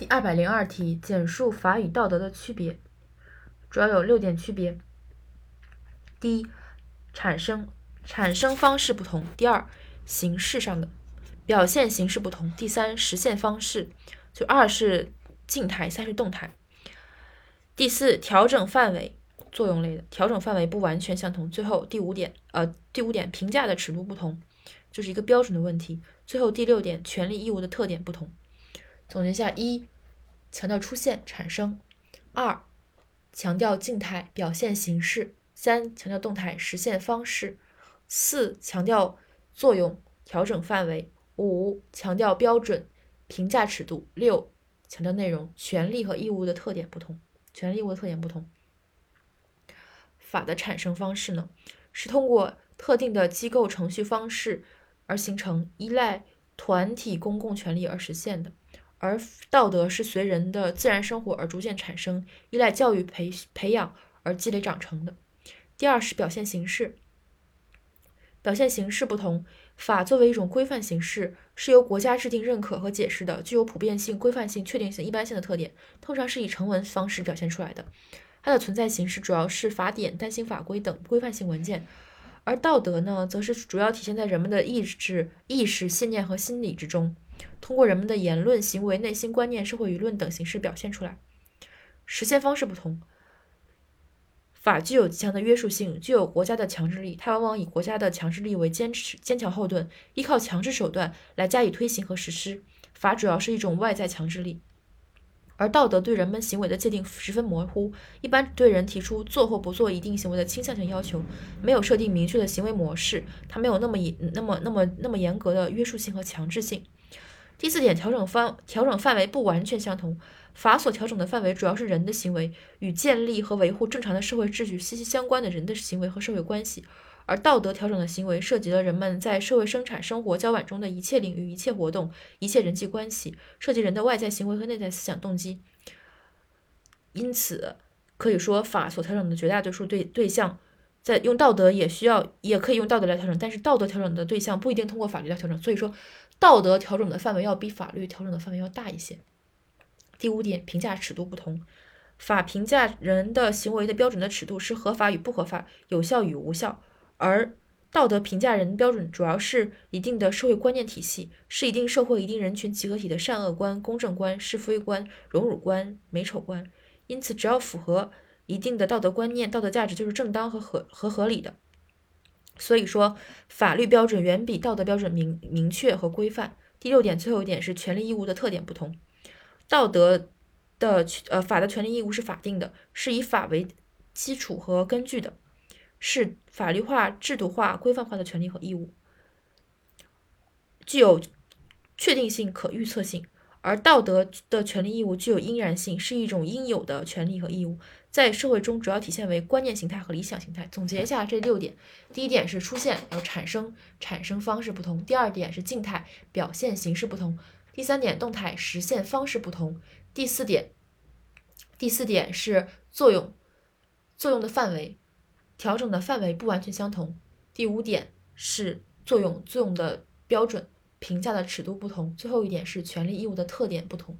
第二百零二题，简述法与道德的区别，主要有六点区别。第一，产生产生方式不同；第二，形式上的表现形式不同；第三，实现方式，就二是静态，三是动态；第四，调整范围，作用类的调整范围不完全相同；最后第五点，呃，第五点评价的尺度不同，就是一个标准的问题；最后第六点，权利义务的特点不同。总结下：一、强调出现、产生；二、强调静态、表现形式；三、强调动态、实现方式；四、强调作用、调整范围；五、强调标准、评价尺度；六、强调内容、权利和义务的特点不同。权利义务的特点不同。法的产生方式呢，是通过特定的机构程序方式而形成，依赖团体公共权利而实现的。而道德是随人的自然生活而逐渐产生，依赖教育培培养而积累长成的。第二是表现形式，表现形式不同，法作为一种规范形式，是由国家制定、认可和解释的，具有普遍性、规范性、确定性、一般性的特点，通常是以成文方式表现出来的。它的存在形式主要是法典、单行法规等规范性文件，而道德呢，则是主要体现在人们的意志、意识、信念和心理之中。通过人们的言论、行为、内心观念、社会舆论等形式表现出来。实现方式不同，法具有极强的约束性，具有国家的强制力，它往往以国家的强制力为坚持坚强后盾，依靠强制手段来加以推行和实施。法主要是一种外在强制力，而道德对人们行为的界定十分模糊，一般对人提出做或不做一定行为的倾向性要求，没有设定明确的行为模式，它没有那么严、那么、那么、那么严格的约束性和强制性。第四点，调整方调整范围不完全相同。法所调整的范围主要是人的行为与建立和维护正常的社会秩序息息相关的人的行为和社会关系，而道德调整的行为涉及了人们在社会生产生活交往中的一切领域、一切活动、一切人际关系，涉及人的外在行为和内在思想动机。因此，可以说法所调整的绝大多数对对象，在用道德也需要也可以用道德来调整，但是道德调整的对象不一定通过法律来调整。所以说。道德调整的范围要比法律调整的范围要大一些。第五点，评价尺度不同，法评价人的行为的标准的尺度是合法与不合法、有效与无效，而道德评价人标准主要是一定的社会观念体系，是一定社会、一定人群集合体的善恶观、公正观、是非观、荣辱观、美丑观。因此，只要符合一定的道德观念、道德价值，就是正当和合和合理的。所以说，法律标准远比道德标准明明确和规范。第六点，最后一点是权利义务的特点不同。道德的呃法的权利义务是法定的，是以法为基础和根据的，是法律化、制度化、规范化的权利和义务，具有确定性、可预测性。而道德的权利义务具有应然性，是一种应有的权利和义务。在社会中主要体现为观念形态和理想形态。总结一下这六点：第一点是出现要产生，产生方式不同；第二点是静态，表现形式不同；第三点动态，实现方式不同；第四点，第四点是作用，作用的范围，调整的范围不完全相同；第五点是作用，作用的标准，评价的尺度不同；最后一点是权利义务的特点不同。